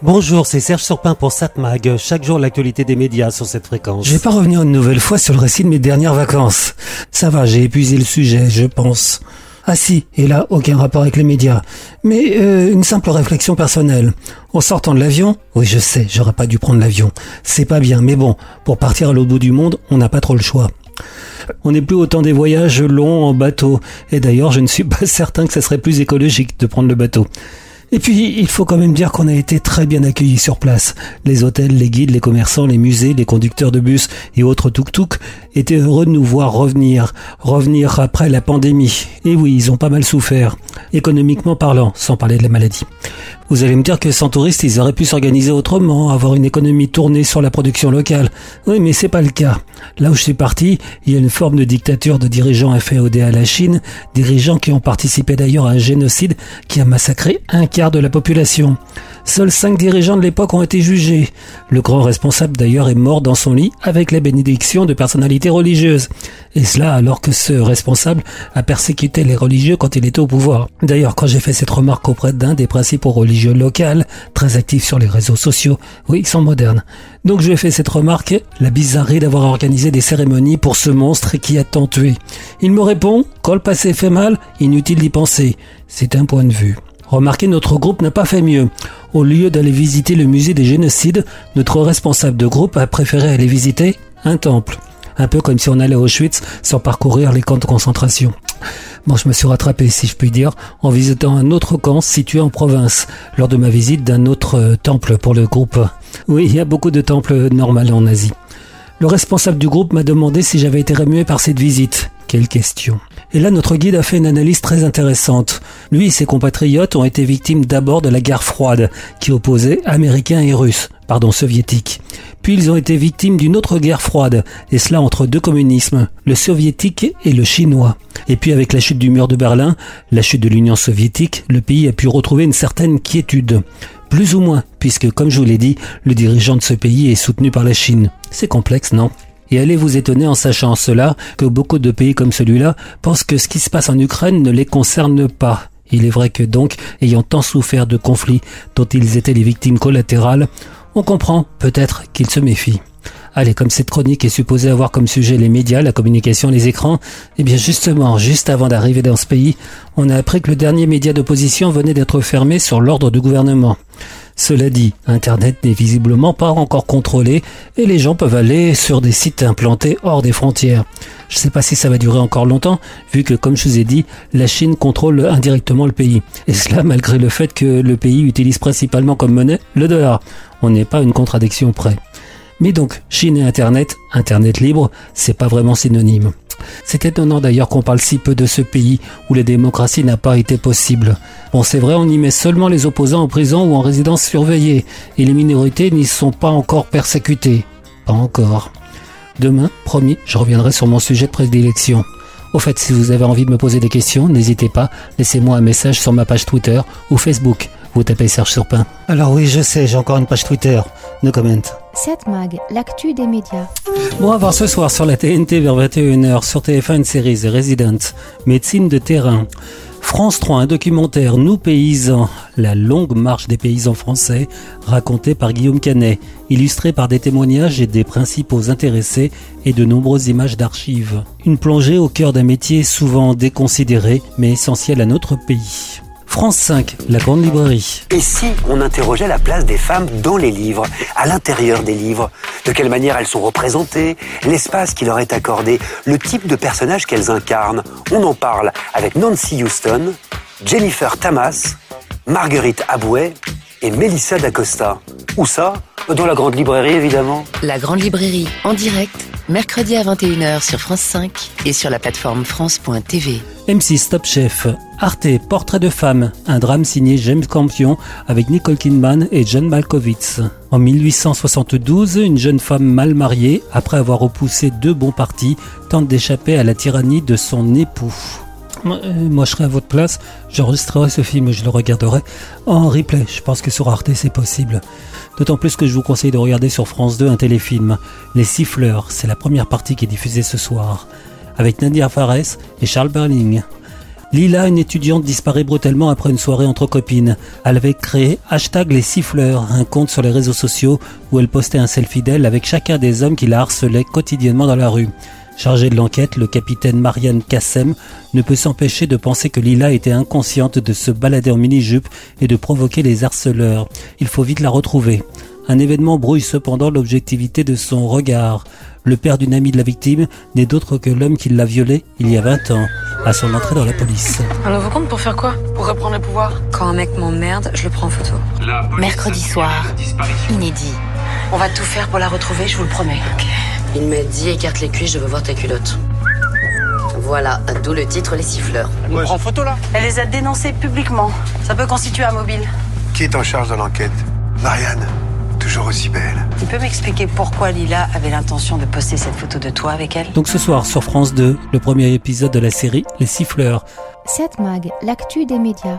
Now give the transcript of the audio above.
Bonjour, c'est Serge Surpin pour Satmag. Chaque jour, l'actualité des médias sur cette fréquence. Je vais pas revenir une nouvelle fois sur le récit de mes dernières vacances. Ça va, j'ai épuisé le sujet, je pense. Ah si, et là, aucun rapport avec les médias. Mais euh, une simple réflexion personnelle. En sortant de l'avion, oui je sais, j'aurais pas dû prendre l'avion. C'est pas bien, mais bon, pour partir à l'autre bout du monde, on n'a pas trop le choix. On n'est plus autant des voyages longs en bateau. Et d'ailleurs, je ne suis pas certain que ça serait plus écologique de prendre le bateau. Et puis, il faut quand même dire qu'on a été très bien accueillis sur place. Les hôtels, les guides, les commerçants, les musées, les conducteurs de bus et autres tuk-tuk étaient heureux de nous voir revenir. Revenir après la pandémie. Et oui, ils ont pas mal souffert. Économiquement parlant, sans parler de la maladie. Vous allez me dire que sans touristes, ils auraient pu s'organiser autrement, avoir une économie tournée sur la production locale. Oui, mais c'est pas le cas. Là où je suis parti, il y a une forme de dictature de dirigeants inféodés à la Chine, dirigeants qui ont participé d'ailleurs à un génocide qui a massacré un quart de la population. Seuls cinq dirigeants de l'époque ont été jugés. Le grand responsable d'ailleurs est mort dans son lit avec la bénédiction de personnalités religieuses. Et cela alors que ce responsable a persécuté les religieux quand il était au pouvoir. D'ailleurs, quand j'ai fait cette remarque auprès d'un des principaux religieux locaux, très actifs sur les réseaux sociaux, oui, ils sont modernes. Donc je lui ai fait cette remarque, la bizarrerie d'avoir organisé des cérémonies pour ce monstre qui a tant tué. Il me répond, quand le passé fait mal, inutile d'y penser. C'est un point de vue. Remarquez, notre groupe n'a pas fait mieux. Au lieu d'aller visiter le musée des génocides, notre responsable de groupe a préféré aller visiter un temple. Un peu comme si on allait à Auschwitz sans parcourir les camps de concentration. Bon, je me suis rattrapé, si je puis dire, en visitant un autre camp situé en province, lors de ma visite d'un autre euh, temple pour le groupe. Oui, il y a beaucoup de temples normaux en Asie. Le responsable du groupe m'a demandé si j'avais été remué par cette visite. Quelle question. Et là, notre guide a fait une analyse très intéressante. Lui et ses compatriotes ont été victimes d'abord de la guerre froide, qui opposait Américains et Russes, pardon, Soviétiques. Puis ils ont été victimes d'une autre guerre froide, et cela entre deux communismes, le soviétique et le chinois. Et puis avec la chute du mur de Berlin, la chute de l'Union soviétique, le pays a pu retrouver une certaine quiétude. Plus ou moins, puisque comme je vous l'ai dit, le dirigeant de ce pays est soutenu par la Chine. C'est complexe, non? Et allez vous étonner en sachant cela que beaucoup de pays comme celui-là pensent que ce qui se passe en Ukraine ne les concerne pas. Il est vrai que donc, ayant tant souffert de conflits dont ils étaient les victimes collatérales, on comprend peut-être qu'ils se méfient. Allez, comme cette chronique est supposée avoir comme sujet les médias, la communication, les écrans, eh bien justement, juste avant d'arriver dans ce pays, on a appris que le dernier média d'opposition venait d'être fermé sur l'ordre du gouvernement. Cela dit, Internet n'est visiblement pas encore contrôlé et les gens peuvent aller sur des sites implantés hors des frontières. Je ne sais pas si ça va durer encore longtemps, vu que, comme je vous ai dit, la Chine contrôle indirectement le pays. Et cela malgré le fait que le pays utilise principalement comme monnaie le dollar. On n'est pas une contradiction près. Mais donc, Chine et Internet, Internet libre, c'est pas vraiment synonyme. C'est étonnant d'ailleurs qu'on parle si peu de ce pays où la démocratie n'a pas été possible. Bon, c'est vrai, on y met seulement les opposants en prison ou en résidence surveillée, et les minorités n'y sont pas encore persécutées. Pas encore. Demain, promis, je reviendrai sur mon sujet de prédilection. Au fait, si vous avez envie de me poser des questions, n'hésitez pas, laissez-moi un message sur ma page Twitter ou Facebook. Vous tapez Serge Surpin. Alors oui, je sais, j'ai encore une page Twitter. No comment. 7 Mag, l'actu des médias. Bon, à voir ce soir sur la TNT vers 21h, sur TF1 une série The Resident, médecine de terrain. France 3, un documentaire Nous paysans, la longue marche des paysans français, raconté par Guillaume Canet, illustré par des témoignages et des principaux intéressés et de nombreuses images d'archives. Une plongée au cœur d'un métier souvent déconsidéré mais essentiel à notre pays. France 5, la grande librairie. Et si on interrogeait la place des femmes dans les livres, à l'intérieur des livres? De quelle manière elles sont représentées? L'espace qui leur est accordé? Le type de personnage qu'elles incarnent? On en parle avec Nancy Houston, Jennifer Tamas, Marguerite Abouet et Melissa D'Acosta. Où ça? Dans la grande librairie, évidemment. La grande librairie, en direct, mercredi à 21h sur France 5 et sur la plateforme France.tv. M6 Top Chef, Arte, Portrait de femme, un drame signé James Campion avec Nicole Kidman et John Malkovich. En 1872, une jeune femme mal mariée, après avoir repoussé deux bons partis, tente d'échapper à la tyrannie de son époux. Moi, euh, je serais à votre place, j'enregistrerai ce film et je le regarderai en replay. Je pense que sur Arte, c'est possible. D'autant plus que je vous conseille de regarder sur France 2 un téléfilm, Les Siffleurs. C'est la première partie qui est diffusée ce soir avec Nadia Fares et Charles Berling. Lila, une étudiante, disparaît brutalement après une soirée entre copines. Elle avait créé hashtag les siffleurs, un compte sur les réseaux sociaux où elle postait un selfie d'elle avec chacun des hommes qui la harcelaient quotidiennement dans la rue. Chargé de l'enquête, le capitaine Marianne Kassem ne peut s'empêcher de penser que Lila était inconsciente de se balader en mini-jupe et de provoquer les harceleurs. Il faut vite la retrouver. Un événement brouille cependant l'objectivité de son regard. Le père d'une amie de la victime n'est d'autre que l'homme qui l'a violée il y a 20 ans, à son entrée dans la police. Un nouveau compte pour faire quoi? Pour reprendre le pouvoir Quand un mec m'emmerde, je le prends en photo. Mercredi soir, inédit. On va tout faire pour la retrouver, je vous le promets. Il m'a dit écarte les cuisses, je veux voir ta culotte. Voilà, d'où le titre Les siffleurs. Elle prend photo là? Elle les a dénoncés publiquement. Ça peut constituer un mobile. Qui est en charge de l'enquête? Marianne, toujours aussi belle. Tu peux m'expliquer pourquoi Lila avait l'intention de poster cette photo de toi avec elle? Donc ce soir sur France 2, le premier épisode de la série Les Siffleurs. 7 Mag, l'actu des médias.